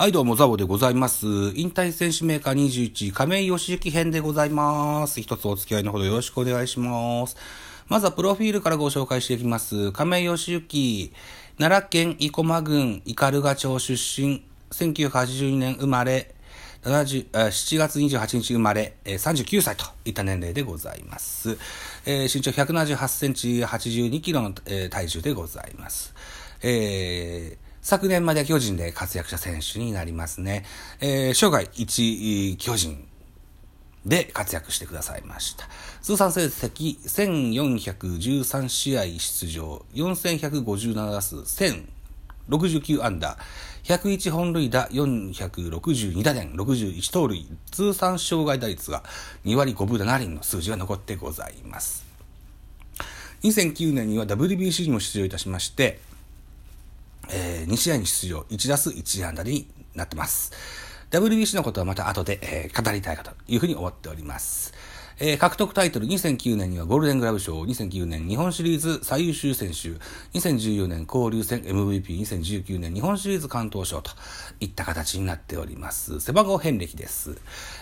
はい、どうも、ザボでございます。引退選手メーカー21、亀井義行編でございます。一つお付き合いのほどよろしくお願いします。まずは、プロフィールからご紹介していきます。亀井義行、奈良県生駒郡斑鳩町出身、1982年生まれ、7月28日生まれ、39歳といった年齢でございます。えー、身長178センチ、82キロの、えー、体重でございます。えー昨年まで巨人で活躍した選手になりますね。えー、生涯一巨人で活躍してくださいました。通算成績1413試合出場、4157打数、1069安打、101本塁打、462打点、61盗塁、通算障害打率が2割5分7厘の数字が残ってございます。2009年には WBC にも出場いたしまして、えー、2試合に出場、1打数1安打になってます。WBC のことはまた後で、えー、語りたいかというふうに思っております。えー、獲得タイトル2009年にはゴールデングラブ賞、2009年日本シリーズ最優秀選手、2014年交流戦 MVP、2019年日本シリーズ関東賞といった形になっております。背番号遍歴です。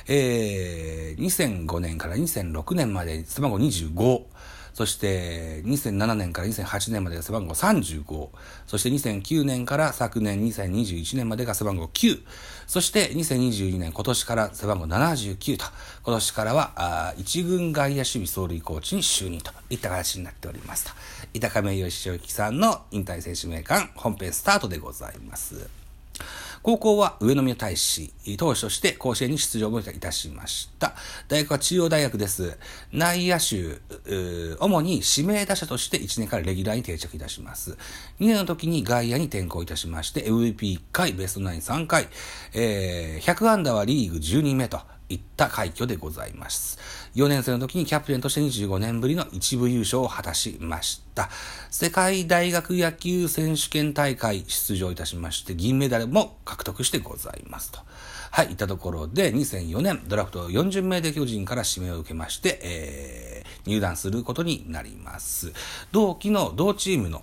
えー、2005年から2006年まで背番号25、そして2007年から2008年までが背番号35、そして2009年から昨年2021年までが背番号9、そして2022年今年から背番号79と、今年からはあ一軍外野守備走塁コーチに就任といった形になっておりますと。板亀義之さんの引退選手名鑑本編スタートでございます。高校は上宮大使、投手として甲子園に出場をいたしました。大学は中央大学です。内野手、主に指名打者として1年からレギュラーに定着いたします。2年の時に外野に転向いたしまして、MVP1 回、ベストナイン3回、えー、100安打はリーグ12名と、いった快挙でございます。4年生の時にキャプテンとして25年ぶりの一部優勝を果たしました。世界大学野球選手権大会出場いたしまして、銀メダルも獲得してございますと。はい、いったところで、2004年、ドラフト40名で巨人から指名を受けまして、えー、入団することになります。同期の同チームの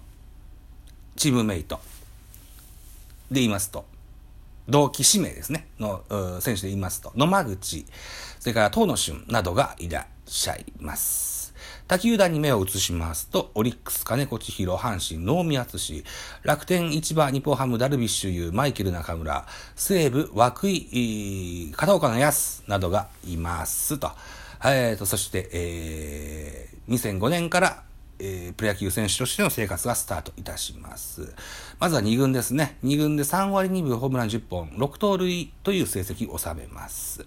チームメイトで言いますと、同期指名ですね、の選手で言いますと、野間口、それから東野俊などがいらっしゃいます。他球団に目を移しますと、オリックス、金子千尋、阪神、能見敦、楽天、市場、日本ハム、ダルビッシュ有、マイケル中村、西武、涌井、片岡の安などがいますと。えーと、そして、えー、2005年からえー、プロ野球選手としての生活がスタートいたします。まずは2軍ですね。2軍で3割2分ホームラン10本、6盗塁という成績を収めます。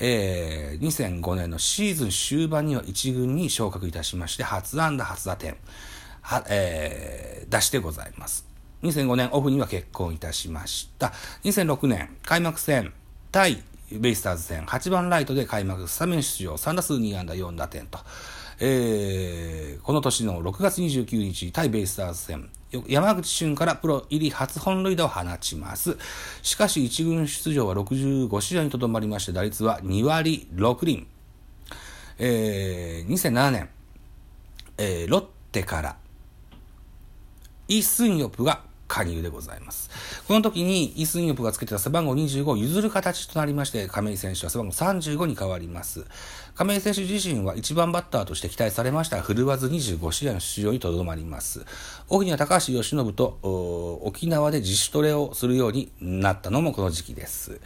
えー、2005年のシーズン終盤には1軍に昇格いたしまして、初安打初打点、は、えー、出してございます。2005年オフには結婚いたしました。2006年開幕戦対ベイスターズ戦8番ライトで開幕スタメン出場3打数2安打4打点と。えー、この年の6月29日、対ベイスターズ戦、山口俊からプロ入り初本塁打を放ちます。しかし一軍出場は65試合にとどまりまして、打率は2割6厘。えー、2007年、えー、ロッテから、イ・スンヨプが加入でございます。この時にイ・スンヨプがつけてた背番号25を譲る形となりまして、亀井選手は背番号35に変わります。亀井選手自身は1番バッターとして期待されましたが、振るわず25試合の出場にとどまります。オフには高橋由伸と沖縄で自主トレをするようになったのもこの時期です。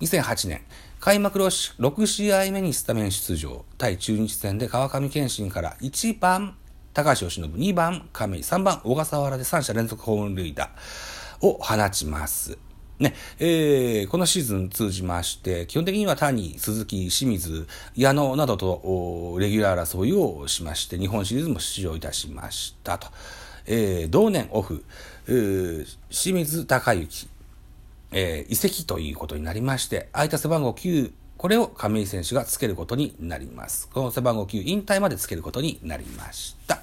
2008年、開幕6試合目にスタメン出場、対中日戦で川上健信から1番高橋由伸、2番亀井、3番小笠原で3者連続ホーム塁打を放ちます。ね、えー、このシーズン通じまして、基本的には谷、鈴木、清水、矢野などとレギュラー争いをしまして、日本シリーズも出場いたしましたと。えー、同年オフ、清水隆之、えー、移籍ということになりまして、空いた背番号9、これを亀井選手がつけることになります。この背番号9、引退までつけることになりました。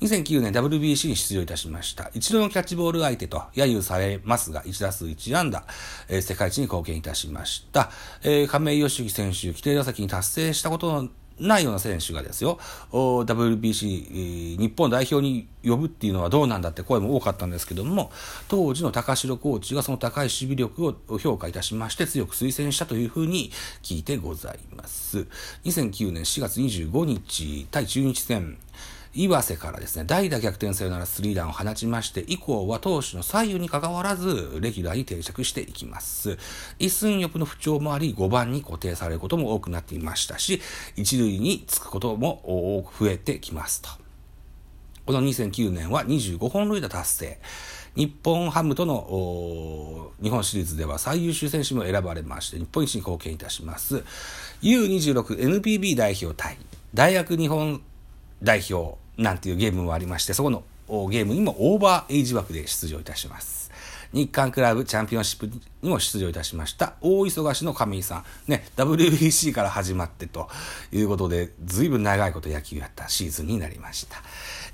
2009年 WBC に出場いたしました。一度のキャッチボール相手と揶揄されますが、1打数1安打、えー、世界一に貢献いたしました。えー、亀井義行選手、規定打席に達成したことのないような選手がですよ、WBC、日本代表に呼ぶっていうのはどうなんだって声も多かったんですけども、当時の高城コーチがその高い守備力を評価いたしまして、強く推薦したというふうに聞いてございます。2009年4月25日、対中日戦、岩瀬からですね、代打逆転サヨナラスリーランを放ちまして、以降は投手の左右に関わらず、レギュラーに定着していきます。一寸翼の不調もあり、5番に固定されることも多くなっていましたし、一塁につくことも多く増えてきますと。この2009年は25本塁打達成。日本ハムとの日本シリーズでは最優秀選手も選ばれまして、日本一に貢献いたします。U26NPB 代表対大学日本代表なんていうゲームもありまして、そこのゲームにもオーバーエイジ枠で出場いたします。日韓クラブチャンピオンシップにも出場いたしました。大忙しの亀井さん。ね、WBC から始まってということで、ずいぶん長いこと野球やったシーズンになりました。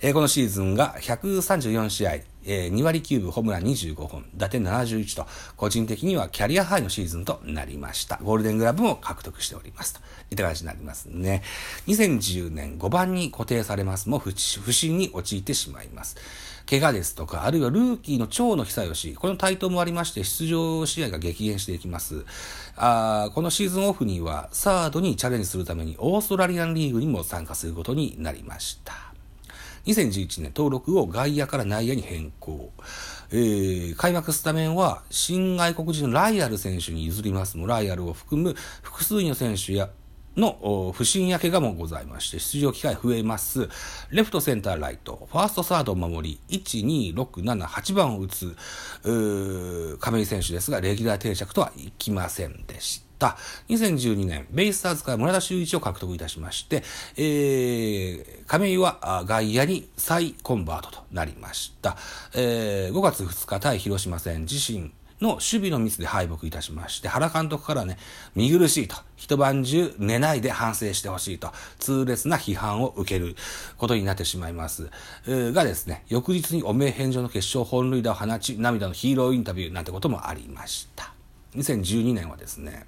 えー、このシーズンが134試合、えー、2割9分、ホームラン25本、打点71と、個人的にはキャリアハイのシーズンとなりました。ゴールデングラブも獲得しておりますと。いった形になりますね。2010年5番に固定されますも不振に陥ってしまいます。怪我ですとか、あるいはルーキーの長野久義、この台頭もありまして、出場試合が激減していきます。あこのシーズンオフには、サードにチャレンジするために、オーストラリアンリーグにも参加することになりました。2011年、登録を外野から内野に変更。えー、開幕スタメンは新外国人のライアル選手に譲りますもライアルを含む複数の選手やの不審や怪我もございまして、出場機会増えます。レフト、センター、ライト、ファースト、サードを守り、1、2、6、7、8番を打つ、亀井選手ですが、レギュラー定着とはいきませんでした。2012年、ベイスターズから村田修一を獲得いたしまして、えー、亀井は外野に再コンバートとなりました。えー、5月2日対広島戦自身の守備のミスで敗北いたしまして、原監督からね、見苦しいと、一晩中寝ないで反省してほしいと、痛烈な批判を受けることになってしまいます。がですね、翌日に汚名返上の決勝本塁打を放ち、涙のヒーローインタビューなんてこともありました。2012年はですね、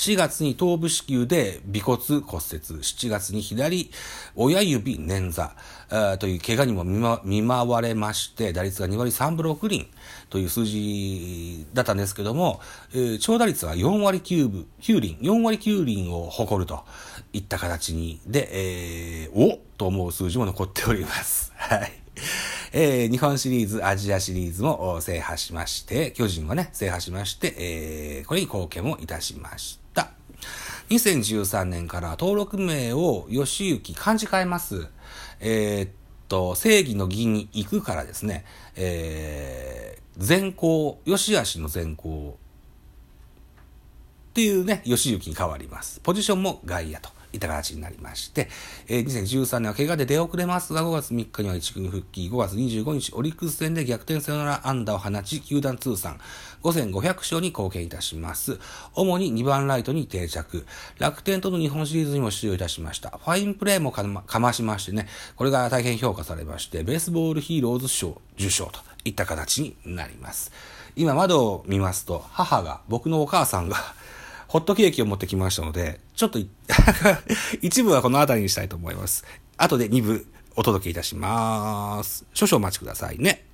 4月に頭部子宮で尾骨骨折、7月に左親指捻挫という怪我にも見舞われまして、打率が2割3分6厘という数字だったんですけども、えー、長打率は4割9分、9厘、4割9厘を誇るといった形に、で、えー、おと思う数字も残っております。はい。えー、日本シリーズ、アジアシリーズも制覇しまして、巨人はね、制覇しまして、えー、これに貢献もいたしました。2013年から登録名を吉行漢字変えます。えー、っと、正義の義に行くからですね、えー、善行、吉足の善行っていうね、吉行に変わります。ポジションも外野と。いた形になりまして、えー、2013年は怪我で出遅れますが、5月3日には一軍復帰、5月25日、オリックス戦で逆転サヨナラ安打を放ち、球団通算5500勝に貢献いたします。主に2番ライトに定着。楽天との日本シリーズにも出場いたしました。ファインプレーもかまかましましてね、これが大変評価されまして、ベースボールヒーローズ賞受賞といった形になります。今窓を見ますと、母が、僕のお母さんがホットケーキを持ってきましたので、ちょっと 一部はこの辺りにしたいと思います。後で2部お届けいたします。少々お待ちくださいね。